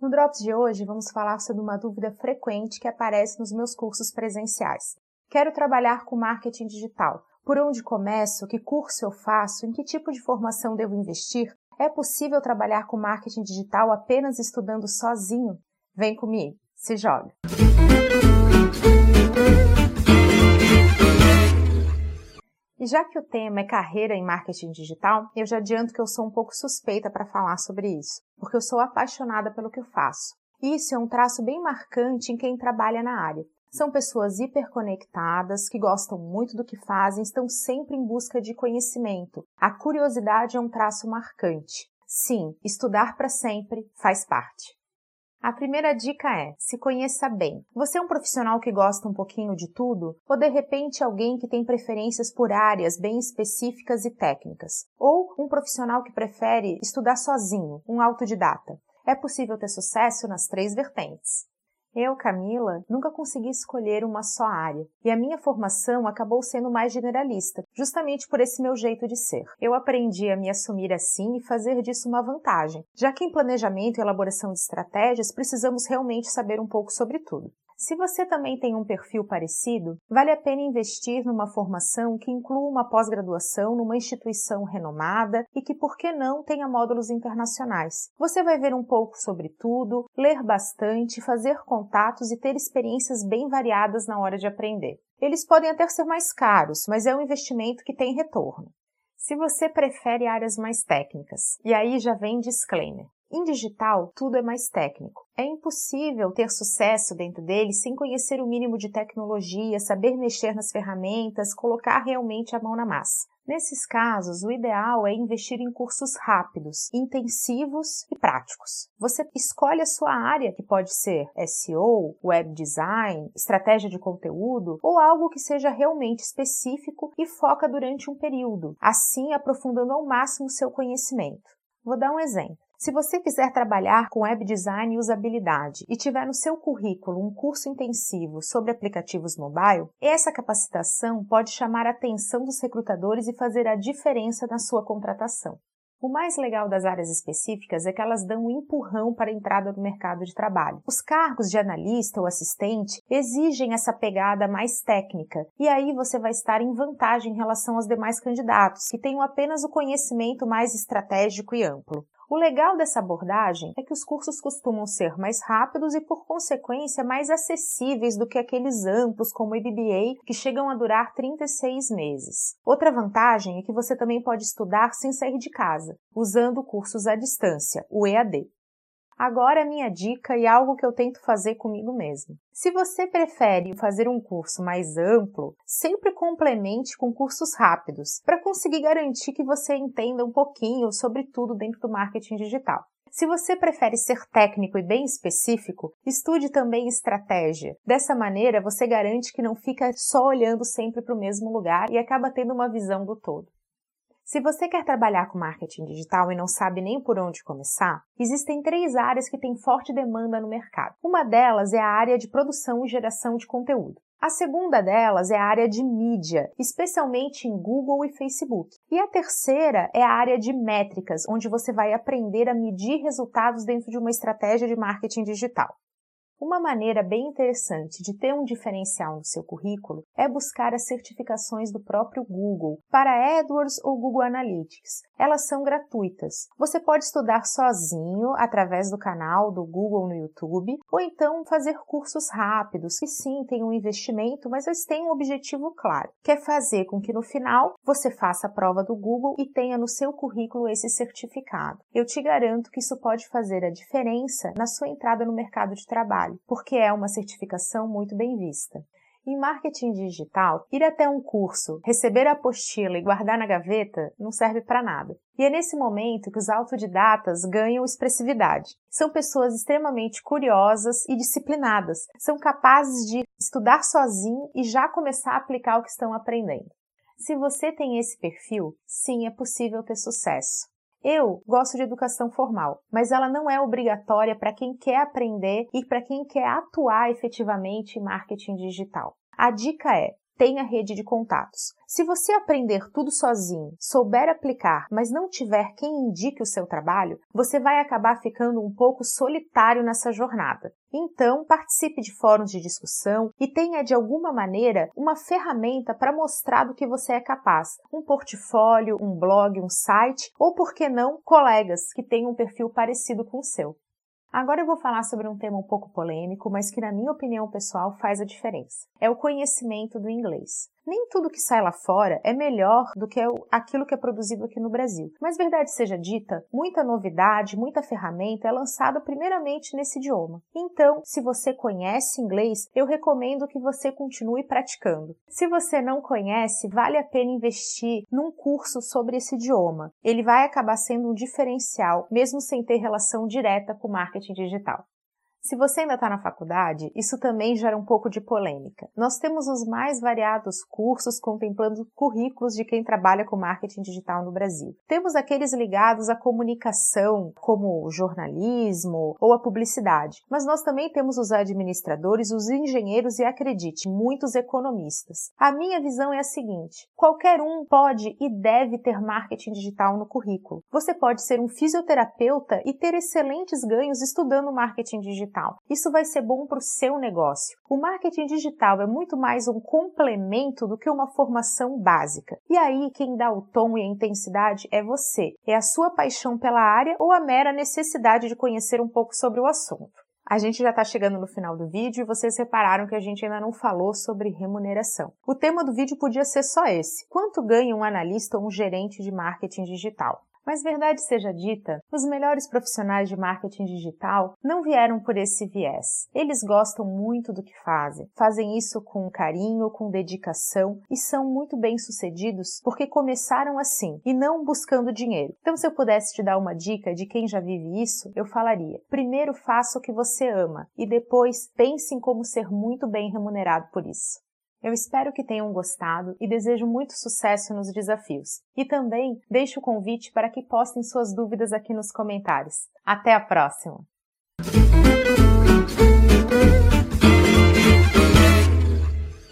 No Drops de hoje, vamos falar sobre uma dúvida frequente que aparece nos meus cursos presenciais. Quero trabalhar com marketing digital. Por onde começo? Que curso eu faço? Em que tipo de formação devo investir? É possível trabalhar com marketing digital apenas estudando sozinho? Vem comigo, se joga! E já que o tema é carreira em marketing digital, eu já adianto que eu sou um pouco suspeita para falar sobre isso, porque eu sou apaixonada pelo que eu faço. Isso é um traço bem marcante em quem trabalha na área. São pessoas hiperconectadas, que gostam muito do que fazem, estão sempre em busca de conhecimento. A curiosidade é um traço marcante. Sim, estudar para sempre faz parte. A primeira dica é: se conheça bem. Você é um profissional que gosta um pouquinho de tudo? Ou de repente alguém que tem preferências por áreas bem específicas e técnicas? Ou um profissional que prefere estudar sozinho, um autodidata? É possível ter sucesso nas três vertentes. Eu, Camila, nunca consegui escolher uma só área, e a minha formação acabou sendo mais generalista, justamente por esse meu jeito de ser. Eu aprendi a me assumir assim e fazer disso uma vantagem, já que em planejamento e elaboração de estratégias precisamos realmente saber um pouco sobre tudo. Se você também tem um perfil parecido, vale a pena investir numa formação que inclua uma pós-graduação numa instituição renomada e que, por que não, tenha módulos internacionais. Você vai ver um pouco sobre tudo, ler bastante, fazer contatos e ter experiências bem variadas na hora de aprender. Eles podem até ser mais caros, mas é um investimento que tem retorno. Se você prefere áreas mais técnicas, e aí já vem disclaimer. Em digital, tudo é mais técnico. É impossível ter sucesso dentro dele sem conhecer o mínimo de tecnologia, saber mexer nas ferramentas, colocar realmente a mão na massa. Nesses casos, o ideal é investir em cursos rápidos, intensivos e práticos. Você escolhe a sua área, que pode ser SEO, web design, estratégia de conteúdo ou algo que seja realmente específico e foca durante um período, assim aprofundando ao máximo seu conhecimento. Vou dar um exemplo. Se você quiser trabalhar com web design e usabilidade e tiver no seu currículo um curso intensivo sobre aplicativos mobile, essa capacitação pode chamar a atenção dos recrutadores e fazer a diferença na sua contratação. O mais legal das áreas específicas é que elas dão um empurrão para a entrada no mercado de trabalho. Os cargos de analista ou assistente exigem essa pegada mais técnica, e aí você vai estar em vantagem em relação aos demais candidatos, que tenham apenas o conhecimento mais estratégico e amplo. O legal dessa abordagem é que os cursos costumam ser mais rápidos e, por consequência, mais acessíveis do que aqueles amplos como o MBA, que chegam a durar 36 meses. Outra vantagem é que você também pode estudar sem sair de casa, usando cursos à distância, o EAD. Agora a minha dica e algo que eu tento fazer comigo mesmo. Se você prefere fazer um curso mais amplo, sempre complemente com cursos rápidos, para conseguir garantir que você entenda um pouquinho sobre tudo dentro do marketing digital. Se você prefere ser técnico e bem específico, estude também estratégia. Dessa maneira, você garante que não fica só olhando sempre para o mesmo lugar e acaba tendo uma visão do todo. Se você quer trabalhar com marketing digital e não sabe nem por onde começar, existem três áreas que têm forte demanda no mercado. Uma delas é a área de produção e geração de conteúdo. A segunda delas é a área de mídia, especialmente em Google e Facebook. E a terceira é a área de métricas, onde você vai aprender a medir resultados dentro de uma estratégia de marketing digital. Uma maneira bem interessante de ter um diferencial no seu currículo é buscar as certificações do próprio Google para AdWords ou Google Analytics. Elas são gratuitas. Você pode estudar sozinho através do canal do Google no YouTube ou então fazer cursos rápidos que sim têm um investimento, mas eles têm um objetivo claro, que é fazer com que no final você faça a prova do Google e tenha no seu currículo esse certificado. Eu te garanto que isso pode fazer a diferença na sua entrada no mercado de trabalho trabalho, porque é uma certificação muito bem vista. Em marketing digital, ir até um curso, receber a apostila e guardar na gaveta não serve para nada. E é nesse momento que os autodidatas ganham expressividade. São pessoas extremamente curiosas e disciplinadas. São capazes de estudar sozinho e já começar a aplicar o que estão aprendendo. Se você tem esse perfil, sim, é possível ter sucesso. Eu gosto de educação formal, mas ela não é obrigatória para quem quer aprender e para quem quer atuar efetivamente em marketing digital. A dica é: tenha rede de contatos. Se você aprender tudo sozinho, souber aplicar, mas não tiver quem indique o seu trabalho, você vai acabar ficando um pouco solitário nessa jornada. Então, participe de fóruns de discussão e tenha de alguma maneira uma ferramenta para mostrar do que você é capaz. Um portfólio, um blog, um site ou, por que não, colegas que tenham um perfil parecido com o seu. Agora eu vou falar sobre um tema um pouco polêmico, mas que, na minha opinião pessoal, faz a diferença. É o conhecimento do inglês. Nem tudo que sai lá fora é melhor do que aquilo que é produzido aqui no Brasil. Mas verdade seja dita, muita novidade, muita ferramenta é lançada primeiramente nesse idioma. Então, se você conhece inglês, eu recomendo que você continue praticando. Se você não conhece, vale a pena investir num curso sobre esse idioma. Ele vai acabar sendo um diferencial, mesmo sem ter relação direta com marketing digital. Se você ainda está na faculdade, isso também gera um pouco de polêmica. Nós temos os mais variados cursos contemplando currículos de quem trabalha com marketing digital no Brasil. Temos aqueles ligados à comunicação, como o jornalismo ou a publicidade, mas nós também temos os administradores, os engenheiros e, acredite, muitos economistas. A minha visão é a seguinte: qualquer um pode e deve ter marketing digital no currículo. Você pode ser um fisioterapeuta e ter excelentes ganhos estudando marketing digital digital. Isso vai ser bom para o seu negócio. O marketing digital é muito mais um complemento do que uma formação básica. E aí, quem dá o tom e a intensidade é você. É a sua paixão pela área ou a mera necessidade de conhecer um pouco sobre o assunto. A gente já está chegando no final do vídeo e vocês repararam que a gente ainda não falou sobre remuneração. O tema do vídeo podia ser só esse: quanto ganha um analista ou um gerente de marketing digital? Mas verdade seja dita, os melhores profissionais de marketing digital não vieram por esse viés. Eles gostam muito do que fazem, fazem isso com carinho, com dedicação e são muito bem-sucedidos porque começaram assim e não buscando dinheiro. Então, se eu pudesse te dar uma dica de quem já vive isso, eu falaria: primeiro faça o que você ama e depois pense em como ser muito bem remunerado por isso. Eu espero que tenham gostado e desejo muito sucesso nos desafios. E também deixo o convite para que postem suas dúvidas aqui nos comentários. Até a próxima!